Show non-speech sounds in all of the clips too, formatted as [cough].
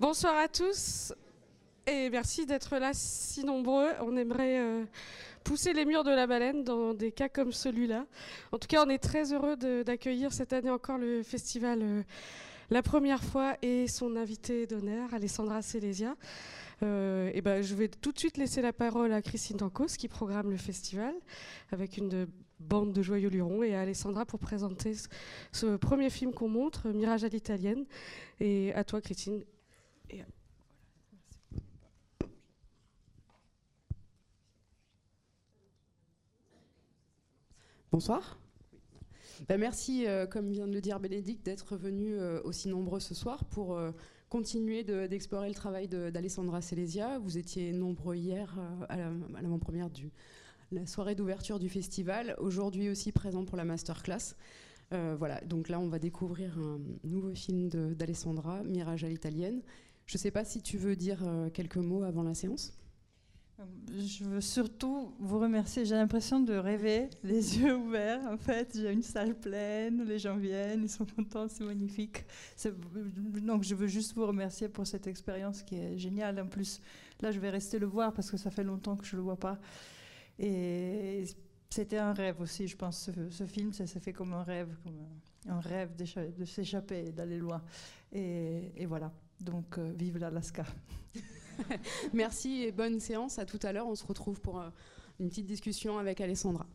Bonsoir à tous et merci d'être là si nombreux. On aimerait euh, pousser les murs de la baleine dans des cas comme celui-là. En tout cas, on est très heureux d'accueillir cette année encore le festival euh, la première fois et son invité d'honneur, Alessandra Celesia. Euh, et ben, je vais tout de suite laisser la parole à Christine Dancos qui programme le festival avec une bande de joyeux lurons et à Alessandra pour présenter ce, ce premier film qu'on montre, Mirage à l'italienne. Et à toi, Christine. Et, Bonsoir. Ben merci, euh, comme vient de le dire Bénédicte, d'être venu euh, aussi nombreux ce soir pour euh, continuer d'explorer le travail d'Alessandra Celesia. Vous étiez nombreux hier à l'avant-première du la soirée d'ouverture du festival, aujourd'hui aussi présent pour la masterclass. voilà, donc là on va découvrir un nouveau film d'Alessandra, Mirage à l'italienne. Je ne sais pas si tu veux dire quelques mots avant la séance. Je veux surtout vous remercier. J'ai l'impression de rêver, les [laughs] yeux ouverts. En fait, j'ai une salle pleine, les gens viennent, ils sont contents, c'est magnifique. Donc, je veux juste vous remercier pour cette expérience qui est géniale. En plus, là, je vais rester le voir parce que ça fait longtemps que je le vois pas. Et c'était un rêve aussi, je pense. Ce, film, ça s'est fait comme un rêve, comme un, rêve de s'échapper, d'aller loin. Et, voilà. Donc, euh, vive l'Alaska. [laughs] Merci et bonne séance. À tout à l'heure. On se retrouve pour euh, une petite discussion avec Alessandra.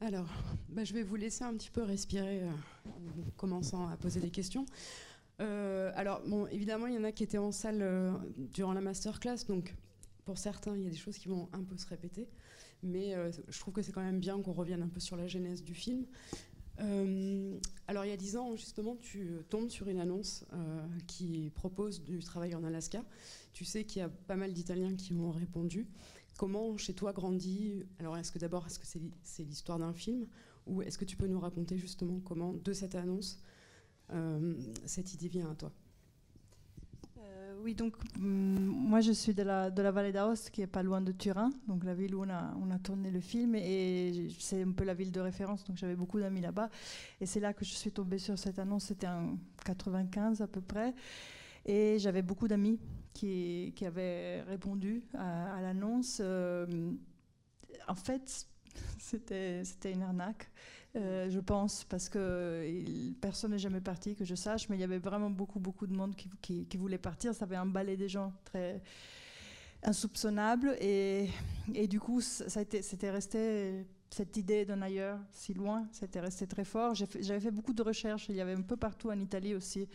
Alors, bah, je vais vous laisser un petit peu respirer euh, en commençant à poser des questions. Alors, évidemment, il y en a qui étaient en salle durant la masterclass, donc pour certains, il y a des choses qui vont un peu se répéter, mais je trouve que c'est quand même bien qu'on revienne un peu sur la genèse du film. Euh, alors il y a dix ans, justement, tu tombes sur une annonce euh, qui propose du travail en Alaska. Tu sais qu'il y a pas mal d'Italiens qui ont répondu. Comment chez toi grandit Alors est-ce que d'abord, est-ce que c'est l'histoire d'un film Ou est-ce que tu peux nous raconter justement comment, de cette annonce, euh, cette idée vient à toi? Oui, donc mm, moi je suis de la, de la vallée d'Aoste, qui est pas loin de Turin, donc la ville où on a, on a tourné le film, et c'est un peu la ville de référence, donc j'avais beaucoup d'amis là-bas. Et c'est là que je suis tombée sur cette annonce, c'était en 95 à peu près. Et j'avais beaucoup d'amis qui, qui, avaient répondu à, l'annonce. Euh, en fait, [laughs] c'était une arnaque. Euh, je pense, parce que personne n'est jamais parti, que je sache, mais il y avait vraiment beaucoup, beaucoup de monde qui, voulait partir. Ça avait emballé des gens très insoupçonnables. Et, du coup, c'était resté, cette idée d'un ailleurs si loin, c'était resté très fort. J'avais fait beaucoup de recherches, il y avait un peu partout en Italie aussi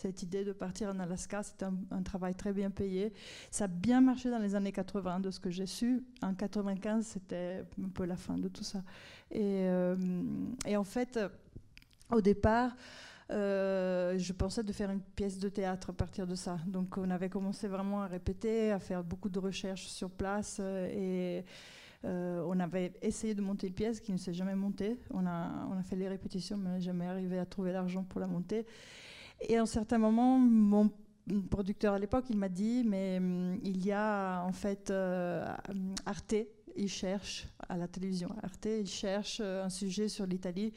cette idée de partir en Alaska. C'était un, travail très bien payé. Ça a bien marché dans les années 80, de ce que j'ai su. En 95, c'était un peu la fin de tout ça. Et, euh, en fait, au départ, euh, je pensais de faire une pièce de théâtre à partir de ça. Donc on avait commencé vraiment à répéter, à faire beaucoup de recherches sur place euh, et on avait essayé de monter une pièce qui ne s'est jamais montée. On a, on a fait les répétitions mais on n'a jamais arrivé à trouver l'argent pour la monter. Et à un certain moment, mon producteur à l'époque, il m'a dit, mais hum, il y a en fait euh, Arte, il cherche à la télévision, Arte, il cherche euh, un sujet sur l'Italie.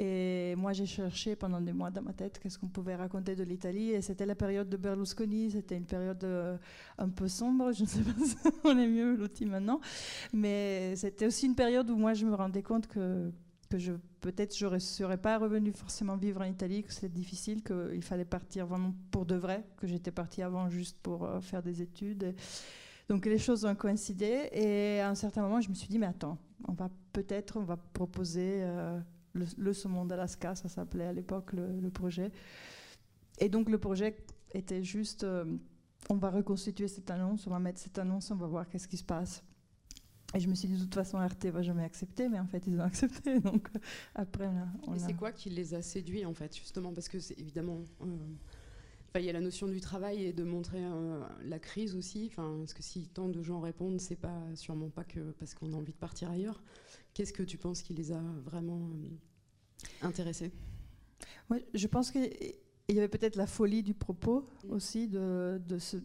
Et moi, j'ai cherché pendant des mois dans ma tête qu'est-ce qu'on pouvait raconter de l'Italie. Et c'était la période de Berlusconi, c'était une période euh, un peu sombre. Je ne sais pas [laughs] si on est mieux l'outil maintenant. Mais c'était aussi une période où moi, je me rendais compte que que je peut-être je ne serais pas revenu forcément vivre en Italie, que c'était difficile, qu'il fallait partir vraiment pour de vrai, que j'étais partie avant juste pour euh, faire des études. Donc les choses ont coïncidé et à un certain moment je me suis dit mais attends, on va peut-être on va proposer euh, le, saumon d'Alaska, ça s'appelait à l'époque le, projet. Et donc le projet était juste euh, on va reconstituer cette annonce, on va mettre cette annonce, on va voir qu'est-ce qui se passe. Et je me suis dit, de toute façon, RT va jamais accepter, mais en fait, ils ont accepté. [laughs] Donc, après, on Et c'est quoi qui les a séduits, en fait, justement? Parce que c'est évidemment. Euh, il y a la notion du travail et de montrer euh, la crise aussi. Parce que si tant de gens répondent, c'est pas sûrement pas que parce qu'on a envie de partir ailleurs. Qu'est-ce que tu penses qui les a vraiment euh, intéressés? Ouais, Je pense que il y avait peut-être la folie du propos mm. aussi, de, ce,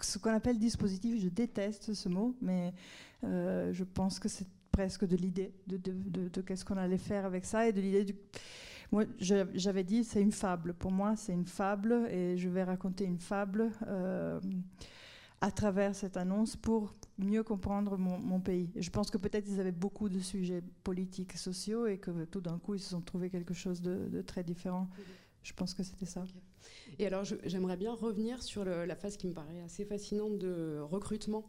ce qu'on appelle dispositif. Je déteste ce mot, mais euh, je pense que c'est presque de l'idée de, de, qu'est-ce qu'on allait faire avec ça et de l'idée du. Moi, j'avais dit, c'est une fable. Pour moi, c'est une fable et je vais raconter une fable euh, à travers cette annonce pour mieux comprendre mon, pays. je pense que peut-être ils avaient beaucoup de sujets politiques, sociaux et que tout d'un coup, ils se sont trouvés quelque chose de, très différent. Je pense que c'était ça. Et alors, j'aimerais bien revenir sur la phase qui me paraît assez fascinante de recrutement.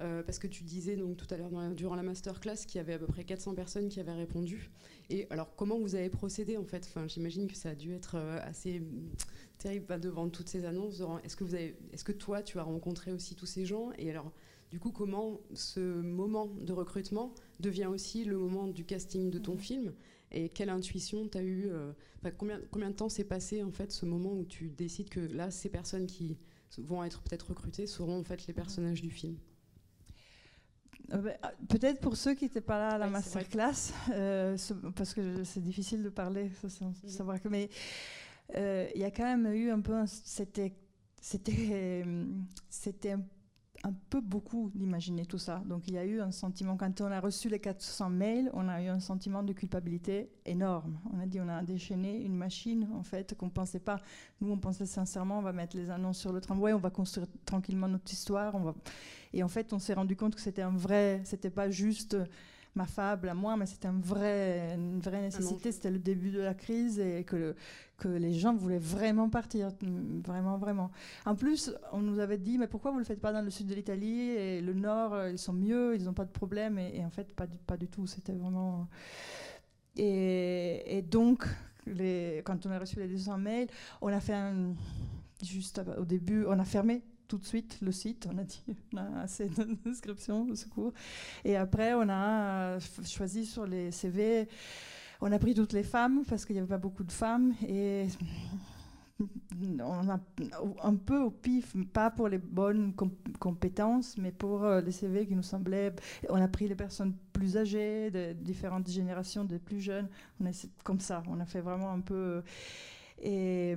Euh, parce que tu disais donc tout à l'heure durant la masterclass qu'il y avait à peu près 400 personnes qui avaient répondu. Et alors comment vous avez procédé en fait? J'imagine que ça a dû être euh, assez terrible devant toutes ces annonces. Est-ce que, est-ce que toi tu as rencontré aussi tous ces gens? Et alors du coup comment ce moment de recrutement devient aussi le moment du casting de ton mhm. film et quelle intuition tu as eu euh, combien, combien de temps s'est passé en fait ce moment où tu décides que là, ces personnes qui vont être peut-être recrutées seront en fait les personnages du film? Euh, bah, Peut-être pour ceux qui n'étaient pas là à la masterclass, euh, parce que c'est difficile de parler, sans mhm. savoir que. Mais il y a quand même eu un peu. C'était. C'était. C'était un un peu beaucoup d'imaginer tout ça. Donc il y a eu un sentiment, quand on a reçu les 400 mails, on a eu un sentiment de culpabilité énorme. On a dit on a déchaîné une machine en fait qu'on ne pensait pas. Nous on pensait sincèrement on va mettre les annonces sur le tramway, on va construire tranquillement notre histoire. On va... Et en fait on s'est rendu compte que c'était un vrai, c'était pas juste ma fable à moi, mais c'était un vrai, une vraie nécessité. C'était le début de la crise et que, que les gens voulaient vraiment partir, vraiment, vraiment. En plus, on nous avait dit, mais pourquoi vous ne le faites pas dans le sud de l'Italie et le nord, euh, ils sont mieux, ils n'ont pas de problème. Et, en fait, pas du, pas du tout. C'était vraiment. Et, et donc, les, quand on a reçu les 200 mails, on a fait un, juste au début, on a fermé tout de suite le site. On a dit, on a assez d'inscriptions [laughs] au secours. Et après, on a euh, choisi sur les CV, on a pris toutes les femmes parce qu'il n'y avait pas beaucoup de femmes. Et on a un peu au pif, pas pour les bonnes compétences, mais pour euh, les CV qui nous semblaient. On a pris les personnes plus âgées, de différentes générations, des plus jeunes. Comme ça. On a fait vraiment un peu. Et,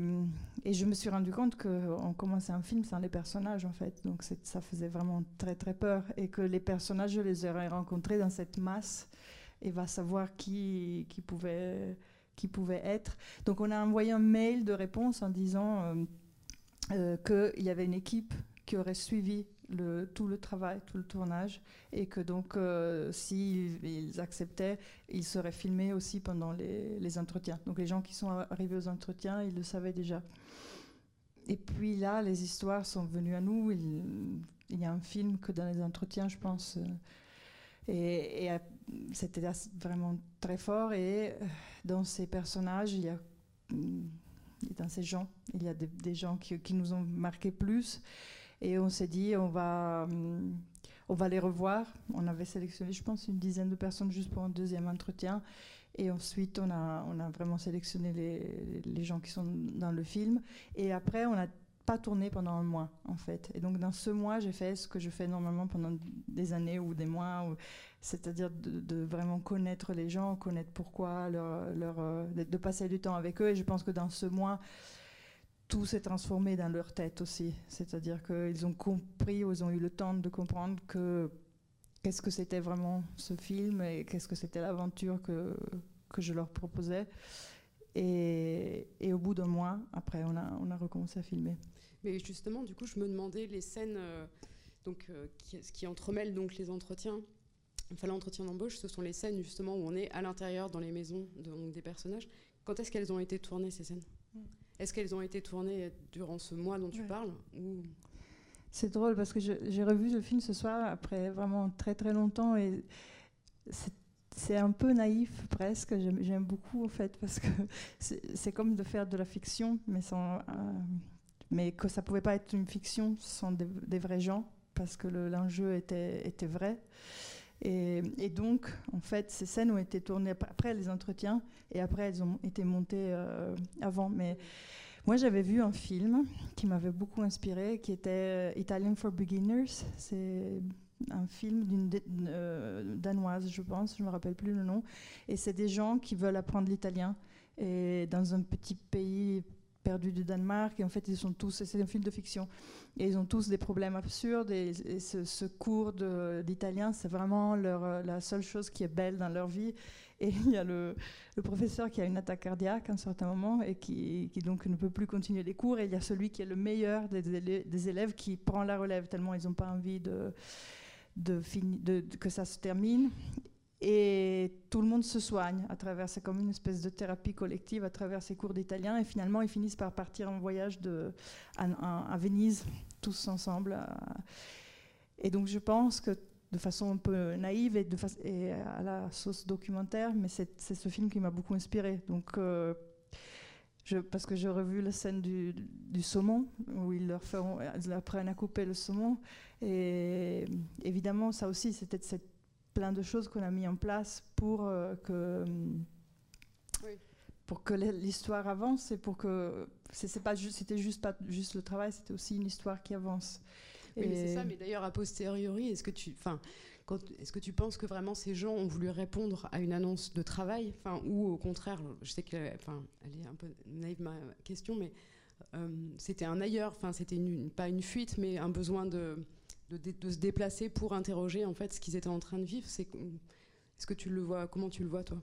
je me suis rendu compte qu'on commençait un film sans les personnages, en fait. Donc ça faisait vraiment très, très peur. Et que les personnages, je les aurais rencontrés dans cette masse et va savoir qui, qui, pouvait, qui pouvait être. Donc on a envoyé un mail de réponse en disant euh, euh, qu'il y avait une équipe qui aurait suivi tout le travail, tout le tournage, et que donc, euh, s'ils acceptaient, ils seraient filmés aussi pendant les, entretiens. Donc les gens qui sont arrivés aux entretiens, ils le savaient déjà. Et puis là, les histoires sont venues à nous. Il, il y a un film que dans les entretiens, je pense. Euh, et, c'était vraiment très fort. Et euh, dans ces personnages, il y a, dans ces gens, il y a des, des gens qui, qui, nous ont marqué plus. Et on s'est dit, on va, hum, on va les revoir. On avait sélectionné, je pense, une dizaine de personnes juste pour un deuxième entretien. Et ensuite, on a, on a vraiment sélectionné les, les gens qui sont dans le film. Et après, on a pas tourné pendant un mois, en fait. Et donc, dans ce mois, j'ai fait ce que je fais normalement pendant des années ou des mois, c'est-à-dire de, vraiment connaître les gens, connaître pourquoi, leur, leur, euh, de passer du temps avec eux. Et je pense que dans ce mois, tout s'est transformé dans leur tête aussi. C'est-à-dire qu'ils ont compris, ils ont eu le temps de comprendre que qu'est-ce que c'était vraiment ce film et qu'est-ce que c'était l'aventure que, que je leur proposais. Et, et au bout d'un mois, après, on a, on a recommencé à filmer. Mais justement, du coup, je me demandais les scènes euh, donc, euh, qui, qui, entremêlent donc les entretiens. Enfin, l'entretien d'embauche, ce sont les scènes justement où on est à l'intérieur dans les maisons des personnages. Quand est-ce qu'elles ont été tournées ces scènes? Mm. Est-ce qu'elles ont été tournées durant ce mois dont tu parles ou... C'est drôle parce que j'ai revu le film ce soir après vraiment très très longtemps et c'est un peu naïf presque. J'aime beaucoup en fait parce que [laughs] c'est comme de faire de la fiction, mais sans, euh, mais que ça pouvait pas être une fiction sans des, des vrais gens parce que l'enjeu était, était vrai. Et, donc, en fait, ces scènes ont été tournées après les entretiens et après elles ont été montées euh, avant. Mais moi, j'avais vu un film qui m'avait beaucoup inspiré, qui était euh, Italian for Beginners. C'est un film d'une euh, danoise, je pense, je ne me rappelle plus le nom. Et c'est des gens qui veulent apprendre l'italien et dans un petit pays du Danemark. Et en fait, ils sont tous, c'est un film de fiction, et ils ont tous des problèmes absurdes. Et, ce, cours d'italien, c'est vraiment leur, la seule chose qui est belle dans leur vie. Et il y a le, professeur qui a une attaque cardiaque à un certain moment et qui, donc ne peut plus continuer les cours. Et il y a celui qui est le meilleur des, des élèves qui prend la relève tellement ils n'ont pas envie de, de, de, que ça se termine. Et tout le monde se soigne à travers, c'est comme une espèce de thérapie collective à travers ces cours d'italien. Et finalement, ils finissent par partir en voyage de, à, Venise, tous ensemble. Et donc, je pense que de façon un peu naïve et, à la sauce documentaire, mais c'est ce film qui m'a beaucoup inspiré. Donc, euh, parce que j'ai revu la scène du, du, saumon, où ils leur, feront, à couper le saumon. Et évidemment, ça aussi, c'était cette plein de choses qu'on a mis en place pour euh, que pour que l'histoire avance et pour que c'est pas juste c'était juste pas juste le travail c'était aussi une histoire qui avance. Oui, mais c'est ça mais d'ailleurs a posteriori est-ce que tu enfin est-ce que tu penses que vraiment ces gens ont voulu répondre à une annonce de travail? Enfin ou au contraire je sais que enfin elle est un peu naïve ma question mais euh, c'était un ailleurs enfin c'était une, pas une fuite mais un besoin de de, se déplacer pour interroger en fait ce qu'ils étaient en train de vivre. C'est est-ce que tu le vois Comment tu le vois toi?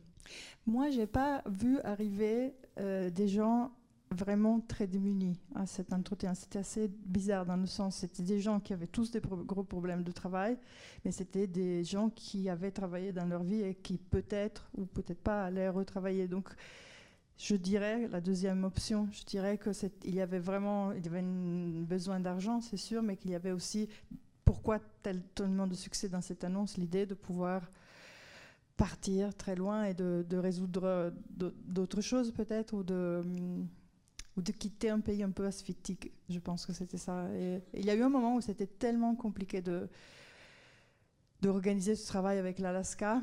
Moi, j'ai pas vu arriver euh, des gens vraiment très démunis à cet entretien. C'était assez bizarre dans le sens, c'était des gens qui avaient tous des gros problèmes de travail, mais c'était des gens qui avaient travaillé dans leur vie et qui peut-être ou peut-être pas allaient retravailler. Donc, je dirais la deuxième option. Je dirais que il y avait vraiment, il y avait un besoin d'argent, c'est sûr, mais qu'il y avait aussi pourquoi tellement de succès dans cette annonce L'idée de pouvoir partir très loin et de, résoudre d'autres choses peut-être ou de, quitter un pays un peu asphyctique. Je pense que c'était ça. Il y a eu un moment où c'était tellement compliqué de d'organiser ce travail avec l'Alaska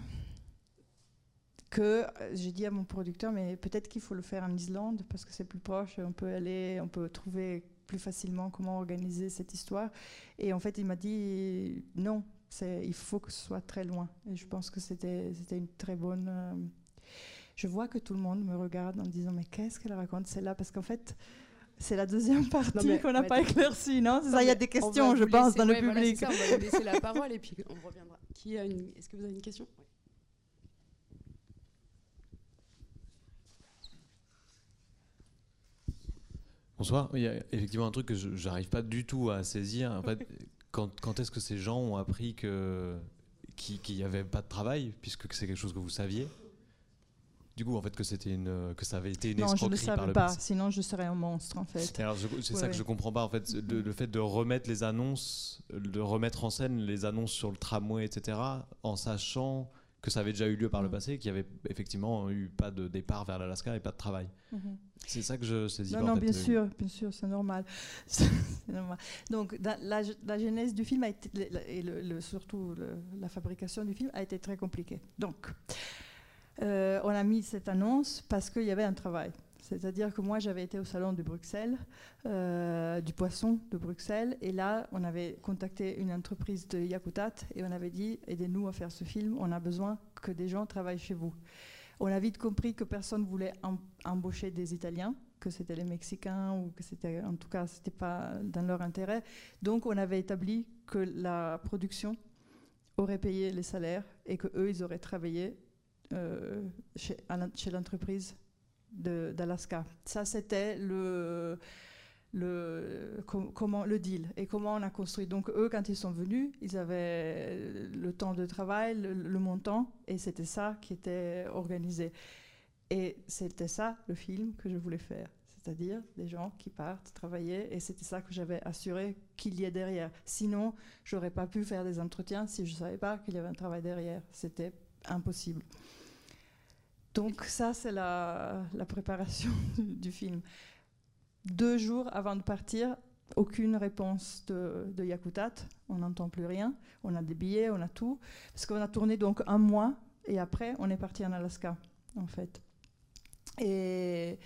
que j'ai dit à mon producteur, mais peut-être qu'il faut le faire en Islande parce que c'est plus proche, on peut aller, on peut trouver plus facilement comment organiser cette histoire. Et en fait, il m'a dit non, il faut que ce soit très loin. Et je pense que c'était une très bonne. Euh, je vois que tout le monde me regarde en disant mais qu'est-ce qu'elle raconte celle-là? Parce qu'en fait, c'est la deuxième partie qu'on n'a pas éclaircie, non? C'est ça, il y a des questions, je pense, dans le public. Ça, on va vous laisser la parole et puis on reviendra. Qui a une... Est-ce que vous avez une question? Bonsoir. Il y a effectivement un truc que je n'arrive pas du tout à saisir. En fait, [laughs] quand, quand est-ce que ces gens ont appris que qu'il n'y avait pas de travail, puisque c'est quelque chose que vous saviez? Du coup, en fait, que c'était une, que ça avait été une non, escroquerie je ne le savais pas. Sinon, je serais un monstre, en fait. C'est ça que je comprends pas, en fait, le, fait de remettre les annonces, de remettre en scène les annonces sur le tramway, etc., en sachant que ça avait déjà eu lieu par le mm. passé, qu'il n'y avait effectivement eu pas de départ vers l'Alaska et pas de travail. Mm-hmm. C'est ça que je saisis non. Non, bien sûr, bien sûr, c'est normal. [laughs] normal. Donc, la, la, genèse du film a été, et le, surtout la fabrication du film a été très compliquée. Donc, euh, on a mis cette annonce parce qu'il y avait un travail. C'est-à-dire que moi, j'avais été au salon de Bruxelles, euh, du poisson de Bruxelles, et là, on avait contacté une entreprise de Yakutat et on avait dit aidez-nous à faire ce film, on a besoin que des gens travaillent chez vous. On a vite compris que personne ne voulait embaucher des Italiens, que c'était les Mexicains ou que c'était, en tout cas, c'était pas dans leur intérêt. Donc, on avait établi que la production aurait payé les salaires et que eux, ils auraient travaillé euh, chez l'entreprise d'Alaska. Ça, c'était le, le, comment, le deal et comment on a construit. Donc, eux, quand ils sont venus, ils avaient le temps de travail, le, montant, et c'était ça qui était organisé. Et c'était ça le film que je voulais faire. C'est-à-dire des gens qui partent travailler, et c'était ça que j'avais assuré qu'il y ait derrière. Sinon, j'aurais pas pu faire des entretiens si je savais pas qu'il y avait un travail derrière. C'était impossible. Donc ça, c'est la, préparation [laughs] du, film. Deux jours avant de partir, aucune réponse de, Yakutat. On n'entend plus rien. On a des billets, on a tout. Parce qu'on a tourné donc un mois et après, on est parti en Alaska, en fait. Et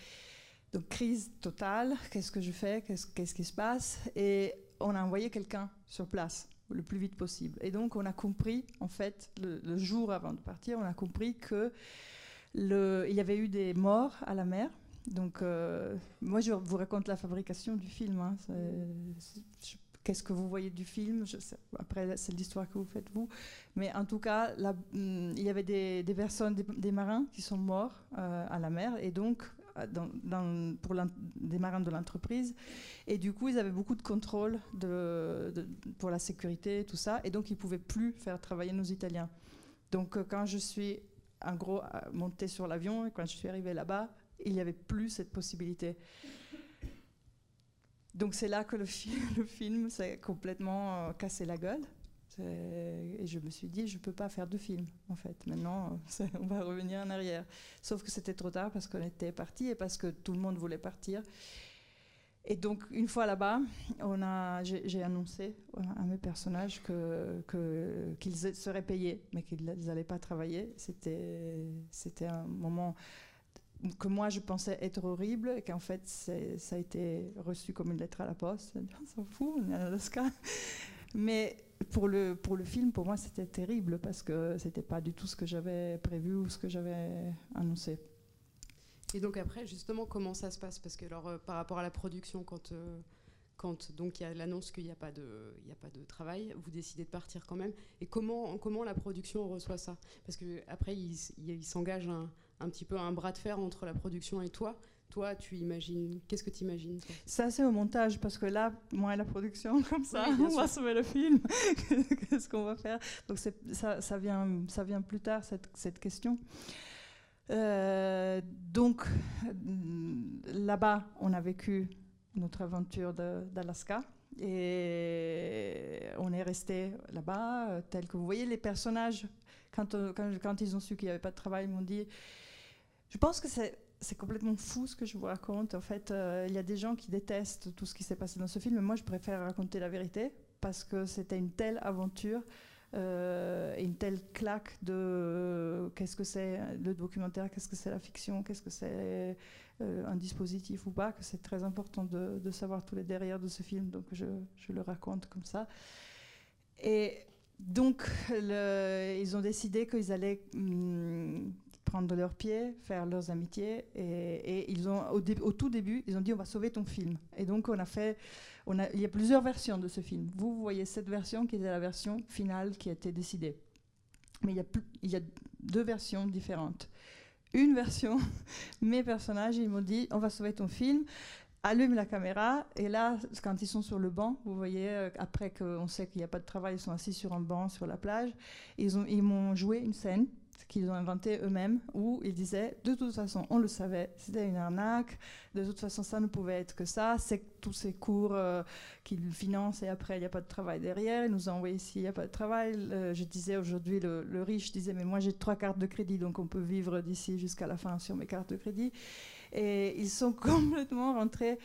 donc, crise totale. Qu'est-ce que je fais? Qu'est-ce qui se passe? Et on a envoyé quelqu'un sur place le plus vite possible. Et donc, on a compris, en fait, le jour avant de partir, on a compris que il y avait eu des morts à la mer Donc, euh, moi, je vous raconte la fabrication du film. hein. Qu'est-ce que vous voyez du film? Après, c'est l'histoire que vous faites vous. Mais en tout cas, hum, il y avait des, personnes, des, marins qui sont morts euh, à la mer. Et donc, euh, pour des marins de l'entreprise. Et du coup, ils avaient beaucoup de contrôle pour la sécurité, tout ça. Et donc, ils ne pouvaient plus faire travailler nos Italiens. Donc, quand je suis, en gros, euh, montée sur l'avion, et quand je suis arrivée là-bas, il n'y avait plus cette possibilité. Donc, c'est là que le, fi- [laughs] le film s'est complètement euh, cassé la gueule. Et je me suis dit, je ne peux pas faire de film, en fait. Maintenant, euh, [laughs] on va revenir en arrière. Sauf que c'était trop tard parce qu'on était parti et parce que tout le monde voulait partir. Et donc, une fois là-bas, j'ai, annoncé à mes personnages que, qu'ils seraient payés, mais qu'ils n'allaient pas travailler. C'était, un moment que moi je pensais être horrible et qu'en fait ça a été reçu comme une lettre à la poste. [laughs] On s'en fout, on est en Alaska. Mais pour le, pour le film, pour moi c'était terrible parce que c'était pas du tout ce que j'avais prévu ou ce que j'avais annoncé. Et donc après, justement, comment ça se passe? Parce que alors, euh, par rapport à la production, quand, euh, quand donc il y a l'annonce qu'il n'y a pas de, y a pas de travail, vous décidez de partir quand même. Et comment, comment la production reçoit ça? Parce que après, il, il s'engage un, un petit peu un bras de fer entre la production et toi. Toi, tu imagines Qu'est-ce que tu imagines Ça, c'est au montage, parce que là, moi et la production, [laughs] comme ça, Oui, on va sauver le film. [laughs] Qu'est-ce qu'on va faire? Donc, ça, ça, vient, ça vient plus tard, cette, cette question. Euh, donc, mm, là-bas, on a vécu notre aventure d'Alaska. Et on est resté là-bas, euh, tel que vous voyez les personnages. Quand, euh, ils ont su qu'il n'y avait pas de travail, ils m'ont dit. Je pense que c'est complètement fou ce que je vous raconte. En fait, euh, il y a des gens qui détestent tout ce qui s'est passé dans ce film, mais moi, je préfère raconter la vérité parce que c'était une telle aventure euh, une telle claque de euh, qu'est-ce que c'est le documentaire, qu'est-ce que c'est la fiction, qu'est-ce que c'est euh, un dispositif ou pas, que c'est très important de, savoir tous les derrière de ce film. Donc, je, je le raconte comme ça. Et donc, ils ont décidé qu'ils allaient hum, prendre leurs pieds, faire leurs amitiés. Et, ils ont, au, tout début, ils ont dit on va sauver ton film. Et donc, on a fait. Il y a plusieurs versions de ce film. Vous, voyez cette version qui était la version finale qui a été décidée. Mais il y a, deux versions différentes. Une version, [laughs] mes personnages, ils m'ont dit on va sauver ton film allume la caméra et là, quand ils sont sur le banc, vous voyez, euh, après qu'on sait qu'il n'y a pas de travail, ils sont assis sur un banc sur la plage, ils m'ont joué une scène qu'ils ont inventée eux-mêmes où ils disaient de toute façon on le savait c'était une arnaque de toute façon ça ne pouvait être que ça c'est tous ces cours euh, qu'ils financent et après il n'y a pas de travail derrière ils nous ont envoyé ici il n'y a pas de travail Euh, je disais aujourd'hui le, le riche disait mais moi j'ai trois cartes de crédit donc on peut vivre d'ici jusqu'à la fin sur mes cartes de crédit et ils sont [laughs] complètement rentrés.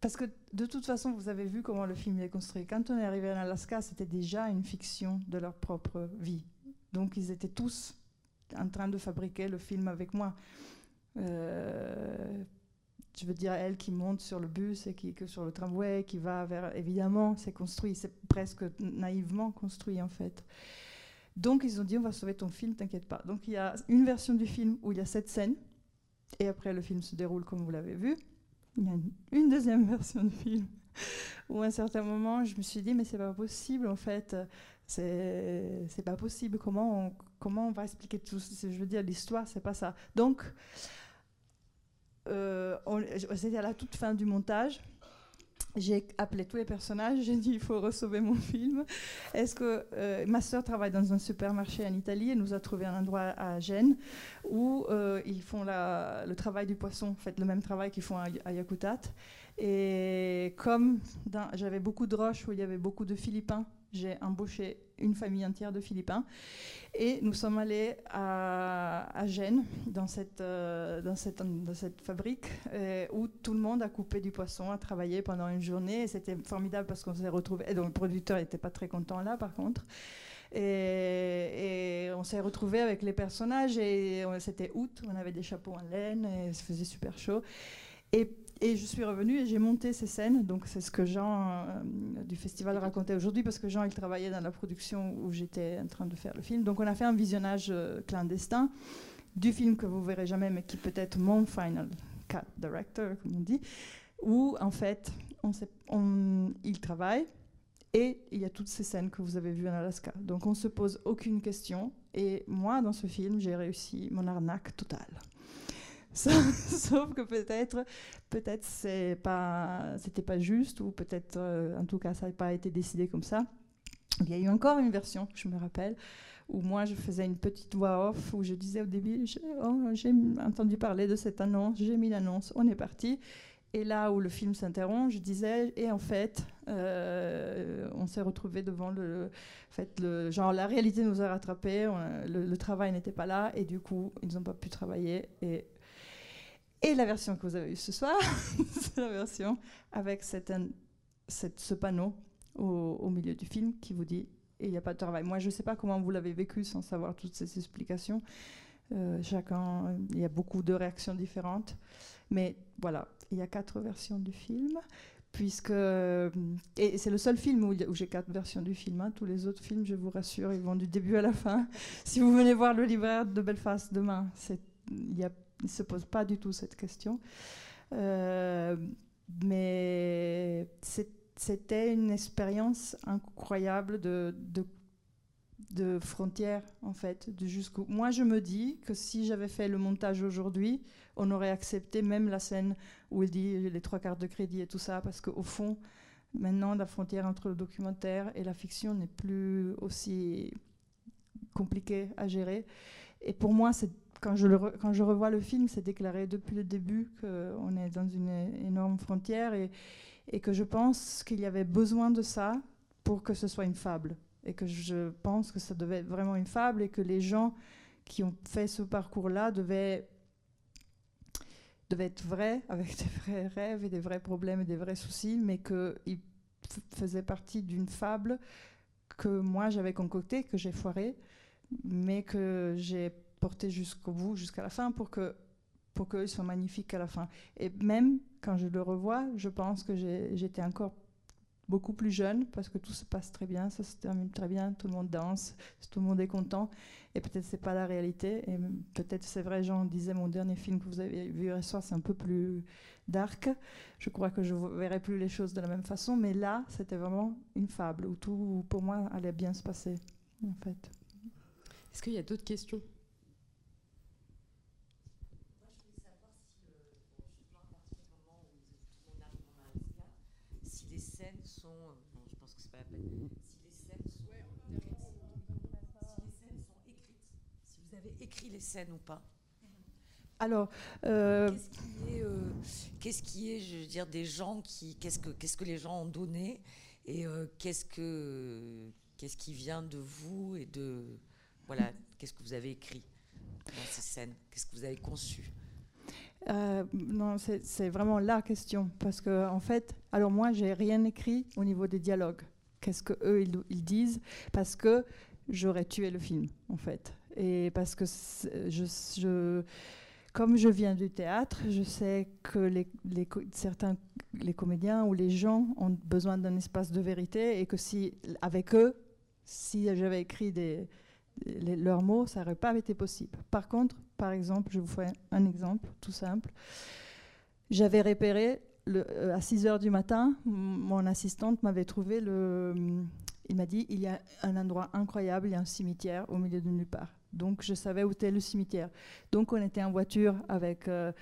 Parce que de toute façon, vous avez vu comment le film est construit. Quand on est arrivé en Alaska, c'était déjà une fiction de leur propre vie. Donc ils étaient tous en train de fabriquer le film avec moi. Euh, je veux dire, elle qui monte sur le bus et qui que sur le tramway, qui va vers. Évidemment, c'est construit, c'est presque naïvement construit en fait. Donc ils ont dit on va sauver ton film, t'inquiète pas. Donc il y a une version du film où il y a cette scène et après, le film se déroule comme vous l'avez vu. Il y a une, une deuxième [laughs] version du film où à un certain moment, je me suis dit, mais c'est pas possible en fait. C'est pas possible. Comment on, comment on va expliquer tout ça Je veux dire, l'histoire, c'est pas ça. Donc, euh, c'était à la toute fin du montage. J'ai appelé tous les personnages, j'ai dit il faut recevoir mon film. Est-ce que euh, ma sœur travaille dans un supermarché en Italie et nous a trouvé un endroit à Gênes où euh, ils font la- le travail du poisson, en fait le même travail qu'ils font à Yakutat. Et comme j'avais beaucoup de roches où il y avait beaucoup de Philippins, j'ai embauché une famille entière de Philippins. Et nous sommes allés à, à Gênes, dans cette, euh, dans cette, fabrique, euh, où tout le monde a coupé du poisson, a travaillé pendant une journée. Et c'était formidable parce qu'on s'est retrouvés. Et donc le producteur n'était pas très content là, par contre. Et, on s'est retrouvés avec les personnages. Et c'était août, on avait des chapeaux en laine, et il faisait super chaud. Et je suis revenue et j'ai monté ces scènes. Donc c'est ce que Jean euh, du festival racontait aujourd'hui parce que Jean il travaillait dans la production où j'étais en train de faire le film. Donc on a fait un visionnage euh, clandestin du film que vous verrez jamais mais qui peut être mon final cut director, comme on dit, où en fait, on sait, il travaille et il y a toutes ces scènes que vous avez vues en Alaska. Donc on se pose aucune question. Et moi, dans ce film, j'ai réussi mon arnaque totale. [laughs] Sauf que peut-être, peut-être c'est pas, c'était pas juste, ou peut-être, euh, en tout cas, ça n'a pas été décidé comme ça. Il y a eu encore une version, je me rappelle, où moi je faisais une petite voix off où je disais au début, oh, j'ai entendu parler de cette annonce, j'ai mis l'annonce, on est parti. Et là où le film s'interrompt, je disais, et en fait, euh, on s'est retrouvé devant le, fait, le, genre la réalité nous a rattrapés, le, travail n'était pas là, et du coup, ils n'ont pas pu travailler. Et la version que vous avez eue ce soir, [laughs] c'est la version avec cette, ce panneau au, milieu du film qui vous dit, il n'y a pas de travail. Moi, je ne sais pas comment vous l'avez vécu sans savoir toutes ces explications. Euh, chacun, il y a beaucoup de réactions différentes. Mais voilà, il y a quatre versions du film, puisque et c'est le seul film où, j'ai quatre versions du film. Hein. Tous les autres films, je vous rassure, ils vont du début à la fin. [laughs] Si vous venez voir le libraire de Belfast demain, il ne se pose pas du tout cette question. Euh, mais c'était une expérience incroyable de, de frontières, en fait, de jusqu'où. Moi, je me dis que si j'avais fait le montage aujourd'hui, on aurait accepté même la scène où il dit les trois cartes de crédit et tout ça, parce qu'au fond, maintenant, la frontière entre le documentaire et la fiction n'est plus aussi compliquée à gérer. Et pour moi, c'est quand je, revois le film, c'est déclaré depuis le début qu'on est dans une énorme frontière et, que je pense qu'il y avait besoin de ça pour que ce soit une fable. Et que je pense que ça devait être vraiment une fable et que les gens qui ont fait ce parcours-là devaient être vrais, [laughs] avec des vrais rêves et des vrais problèmes et des vrais soucis, mais qu'ils faisaient partie d'une fable que moi j'avais concoctée, que j'ai foirée, mais que j'ai portée jusqu'au bout, jusqu'à la fin, pour que pour qu'ils soient magnifiques à la fin. Et même quand je le revois, je pense que j'étais encore beaucoup plus jeune parce que tout se passe très bien, ça se termine très bien, tout le monde danse, tout le monde est content. Et peut-être c'est pas la réalité. Et peut-être c'est vrai, Jean disait mon dernier film que vous avez vu hier soir, c'est un peu plus dark. Je crois que je verrai plus les choses de la même façon, mais là, c'était vraiment une fable où tout, pour moi, allait bien se passer, en fait. Est-ce qu'il y a d'autres questions? Les scènes ou pas. Alors, euh, qu'est-ce qui, est, je veux dire, des gens qui, qu'est-ce que, qu'est-ce que les gens ont donné et euh, qu'est-ce que, qu'est-ce qui vient de vous et de, voilà, qu'est-ce que vous avez écrit dans ces scènes, qu'est-ce que vous avez conçu? Euh, non, c'est vraiment la question parce que en fait, alors moi j'ai rien écrit au niveau des dialogues. Qu'est-ce que eux ils, disent Parce que j'aurais tué le film en fait. Et parce que comme je viens du théâtre, je sais que les, certains les comédiens ou les gens ont besoin d'un espace de vérité et que si avec eux, si j'avais écrit des, leurs mots, ça n'aurait pas été possible. Par contre, par exemple, je vous fais un exemple tout simple. J'avais repéré euh, à 6 heures du matin, mon assistante m'avait trouvé le. Il m'a dit il y a un endroit incroyable, il y a un cimetière au milieu de nulle part. Donc je savais où était le cimetière. Donc on était en voiture avec euh,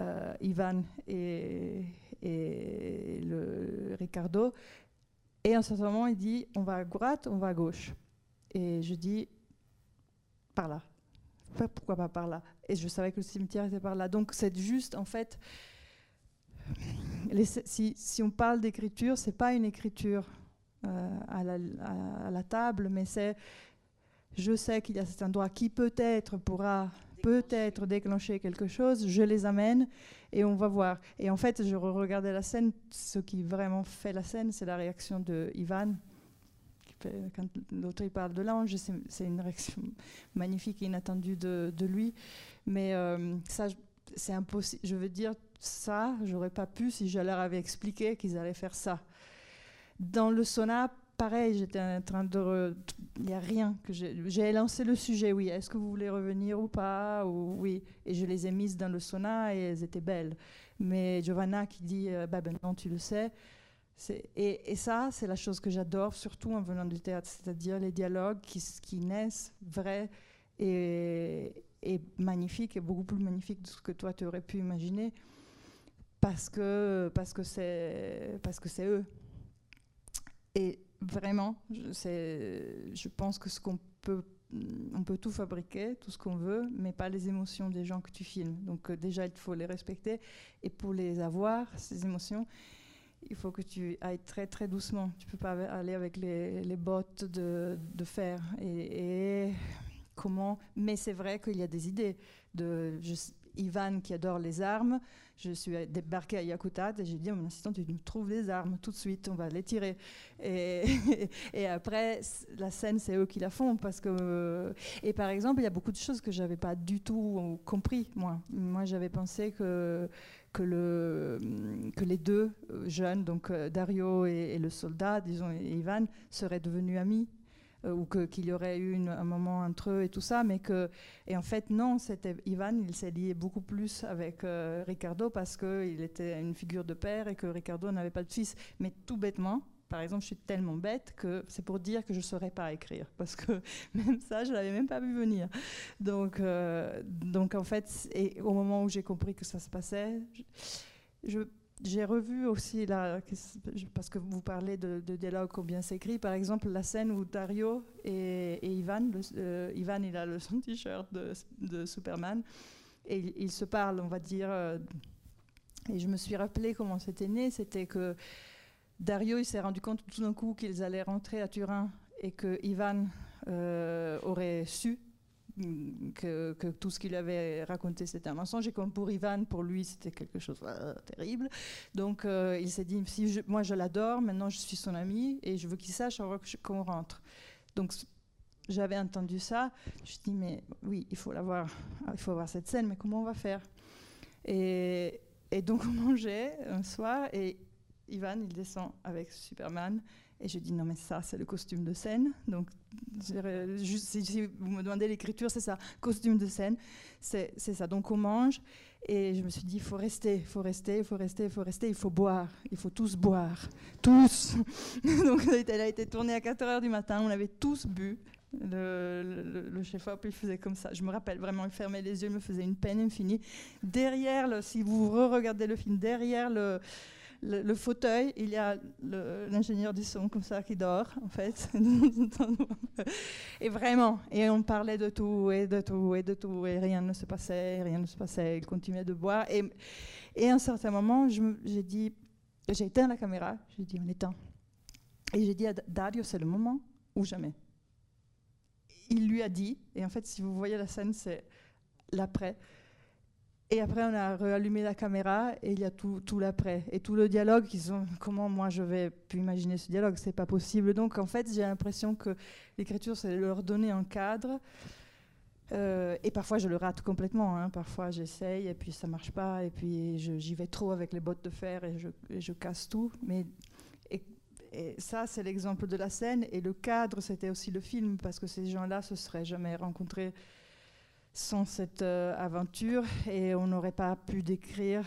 euh, Ivan et, et le Ricardo. Et à un certain moment, il dit on va à droite, on va à gauche. Et je dis par là. Pourquoi pas par là? Et je savais que le cimetière était par là. Donc c'est juste en fait. Si, si, on parle d'écriture, c'est pas une écriture euh, à, la, à, la, table, mais c'est je sais qu'il y a cet endroit qui peut-être pourra peut-être déclencher quelque chose, je les amène et on va voir. Et en fait, je regardais la scène, ce qui vraiment fait la scène, c'est la réaction de Ivan. Quand l'autre il parle de l'ange, c'est une réaction magnifique et inattendue de, lui. Mais euh, ça, c'est impossible. Je veux dire, ça, j'aurais pas pu si je leur avais expliqué qu'ils allaient faire ça. Dans le sauna, pareil, j'étais en train de. Il n'y a rien que j'ai. Lancé le sujet, oui. Est-ce que vous voulez revenir ou pas ou, Oui. Et je les ai mises dans le sauna et elles étaient belles. Mais Giovanna qui dit euh, bah, ben non, tu le sais. Et, ça, c'est la chose que j'adore, surtout en venant du théâtre, c'est-à-dire les dialogues qui, qui naissent vrais et, et magnifiques, et beaucoup plus magnifiques de ce que toi tu aurais pu imaginer, parce que parce que c'est parce que c'est eux. Et vraiment, je, je pense que ce qu'on peut, on peut tout fabriquer, tout ce qu'on veut, mais pas les émotions des gens que tu filmes. Donc euh, déjà, il faut les respecter. Et pour les avoir, ces émotions, il faut que tu ailles très très doucement. Tu peux pas aller avec les, bottes de, de fer. Et, comment? Mais c'est vrai qu'il y a des idées. De, Ivan qui adore les armes, je suis débarquée à Yakutat et j'ai dit à mon assistant, tu nous trouves des armes tout de suite, on va les tirer. Et, [laughs] après, la scène, c'est eux qui la font. Parce que, et par exemple, il y a beaucoup de choses que je n'avais pas du tout compris, moi. Moi, j'avais pensé que, que, le, que les deux jeunes, donc euh, Dario et, et le soldat, disons, et Ivan, seraient devenus amis. Euh, ou qu'il y aurait eu un moment entre eux et tout ça, mais que et en fait non, c'était Ivan, il s'est lié beaucoup plus avec euh, Ricardo parce qu'il était une figure de père et que Ricardo n'avait pas de fils, mais tout bêtement. Par exemple, je suis tellement bête que c'est pour dire que je ne saurais pas écrire, [laughs] parce que même ça, je l'avais même pas vu venir. Donc, euh, donc en fait, et au moment où j'ai compris que ça se passait, je j'ai revu aussi, parce que vous parlez de, de dialogue combien s'écrit, par exemple la scène où Dario et, Ivan, euh, Ivan il a le, son [laughs] t-shirt de, Superman, et ils se parlent, on va dire, euh, et je me suis rappelé comment c'était né, c'était que Dario il s'est rendu compte tout d'un coup qu'ils allaient rentrer à Turin et que Ivan euh, aurait su que, tout ce qu'il avait raconté c'était un mensonge et comme pour Ivan, pour lui c'était quelque chose de euh, terrible. Donc euh, il s'est dit, si moi je l'adore, maintenant je suis son ami et je veux qu'il sache qu'on rentre. Donc j'avais entendu ça, je dis mais oui, il faut l'avoir, il faut avoir cette scène, mais comment on va faire? Et, et donc on mangeait un soir et Ivan il descend avec Superman et je dis non mais ça c'est le costume de scène. Donc si, vous me demandez l'écriture, c'est ça, costume de scène, c'est ça. Donc on mange et je me suis dit il faut rester, il faut rester, il faut rester, il faut rester, il faut boire, il faut tous boire, tous. [laughs] Donc elle a été tournée à 4 heures du matin, on avait tous bu. Le, chef-op, il faisait comme ça. Je me rappelle vraiment, il fermait les yeux, il me faisait une peine infinie. Derrière, si vous re-regardez le film, derrière le, le, fauteuil, il y a l'ingénieur du son comme ça qui dort, en fait. et vraiment, et on parlait de tout, et de tout, et de tout, et rien ne se passait, rien ne se passait. Il continuait de boire. Et, et à un certain moment, j'ai dit, j'ai éteint la caméra, j'ai dit, on éteint. Et j'ai dit à Dario, c'est le moment ou jamais. Il lui a dit, et en fait, si vous voyez la scène, c'est l'après. Et après, on a réallumé la caméra et il y a tout, l'après. Et tout le dialogue, ils ont, comment moi je vais pu imaginer ce dialogue? C'est pas possible. Donc en fait, j'ai l'impression que l'écriture, c'est leur donner un cadre. Euh, et parfois, je le rate complètement. Hein. Parfois, j'essaye et puis ça marche pas. Et puis, j'y vais trop avec les bottes de fer et je, casse tout. Mais et, et ça, c'est l'exemple de la scène. Et le cadre, c'était aussi le film parce que ces gens-là se seraient jamais rencontrés sans cette euh, aventure et on n'aurait pas pu décrire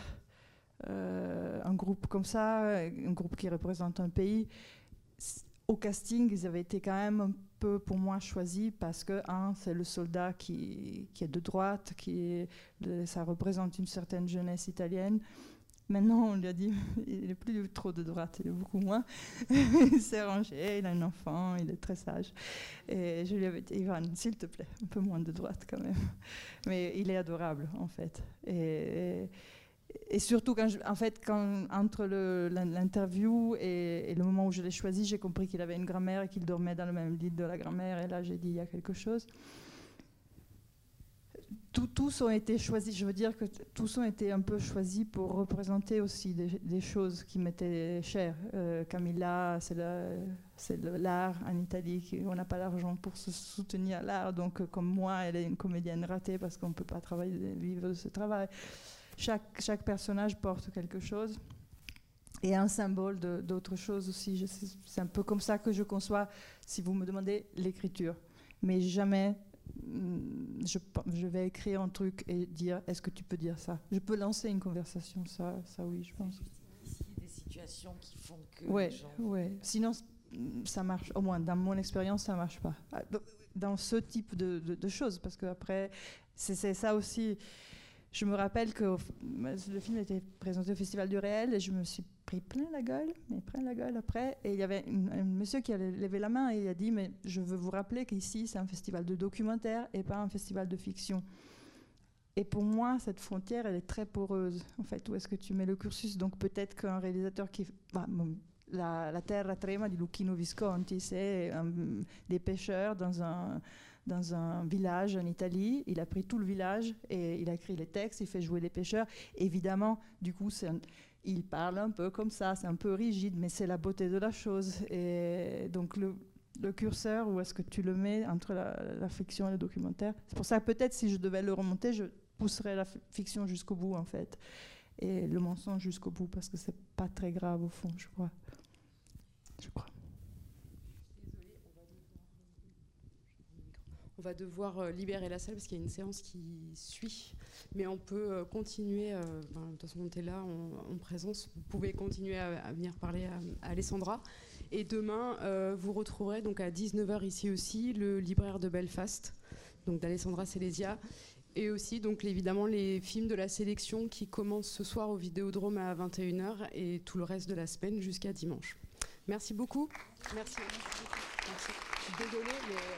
euh, un groupe comme ça, un groupe qui représente un pays. Au casting, ils avaient été quand même un peu pour moi choisis parce que, un, c'est le soldat qui, qui, est de droite, qui ça représente une certaine jeunesse italienne. Maintenant, on lui a dit, [laughs] il n'est plus trop de droite, il est beaucoup moins. [laughs] il s'est rangé, il a un enfant, il est très sage. Et je lui avais dit, Ivan, s'il te plaît, un peu moins de droite quand même. [laughs] Mais il est adorable, en fait. Et, surtout, quand en fait, entre l'interview et, et, le moment où je l'ai choisi, j'ai compris qu'il avait une grand-mère et qu'il dormait dans le même lit de la grand-mère. Et là, j'ai dit, il y a quelque chose tous ont été choisis, je veux dire que tous ont été un peu choisis pour représenter aussi des, choses qui m'étaient chères. Euh, Camilla, c'est l'art en Italie, on n'a pas l'argent pour se soutenir l'art, donc euh, comme moi, elle est une comédienne ratée parce qu'on ne peut pas travailler, vivre de ce travail. Chaque, chaque personnage porte quelque chose. et un symbole d'autre chose aussi. C'est un peu comme ça que je conçois, si vous me demandez, l'écriture. Mais jamais je, je, vais écrire un truc et dire est-ce que tu peux dire ça? Je peux lancer une conversation, ça, ça oui, je pense. Il y a des situations qui font que. Ouais, ouais. Sinon, ça marche, au moins dans mon expérience, ça marche pas. Ah, dans ce type de, de, choses, parce qu'après, c'est ça aussi. Je me rappelle que le film était présenté au Festival du Réel et je me suis pris plein la gueule, mais plein la gueule après. Et il y avait un monsieur qui a levé la main et il a dit Mais je veux vous rappeler qu'ici, c'est un festival de documentaire et pas un festival de fiction. Et pour moi, cette frontière, elle est très poreuse. En fait, où est-ce que tu mets le cursus? Donc peut-être qu'un réalisateur qui. Bah, la, la, Terra Trema di Lucchino Visconti, c'est des pêcheurs dans un, dans un village en Italie. Il a pris tout le village et il a écrit les textes, il fait jouer les pêcheurs. Évidemment, du coup, il parle un peu comme ça, c'est un peu rigide, mais c'est la beauté de la chose. Et donc le, curseur, où est-ce que tu le mets entre la, la fiction et le documentaire? C'est pour ça que peut-être si je devais le remonter, je pousserais la fiction jusqu'au bout, en fait. Et le mensonge jusqu'au bout, parce que c'est pas très grave au fond, je crois je crois. On va devoir euh, libérer la salle parce qu'il y a une séance qui suit. Mais on peut euh, continuer. Euh, de toute façon, on est là en, présence. Vous pouvez continuer à, venir parler à, Alessandra. Et demain, vous retrouverez donc à 19h ici aussi le libraire de Belfast, donc d'Alessandra Selesia. Et aussi, donc évidemment, les films de la sélection qui commencent ce soir au Vidéodrome à 21h et tout le reste de la semaine jusqu'à dimanche. Merci beaucoup. Merci. Désolée, mais...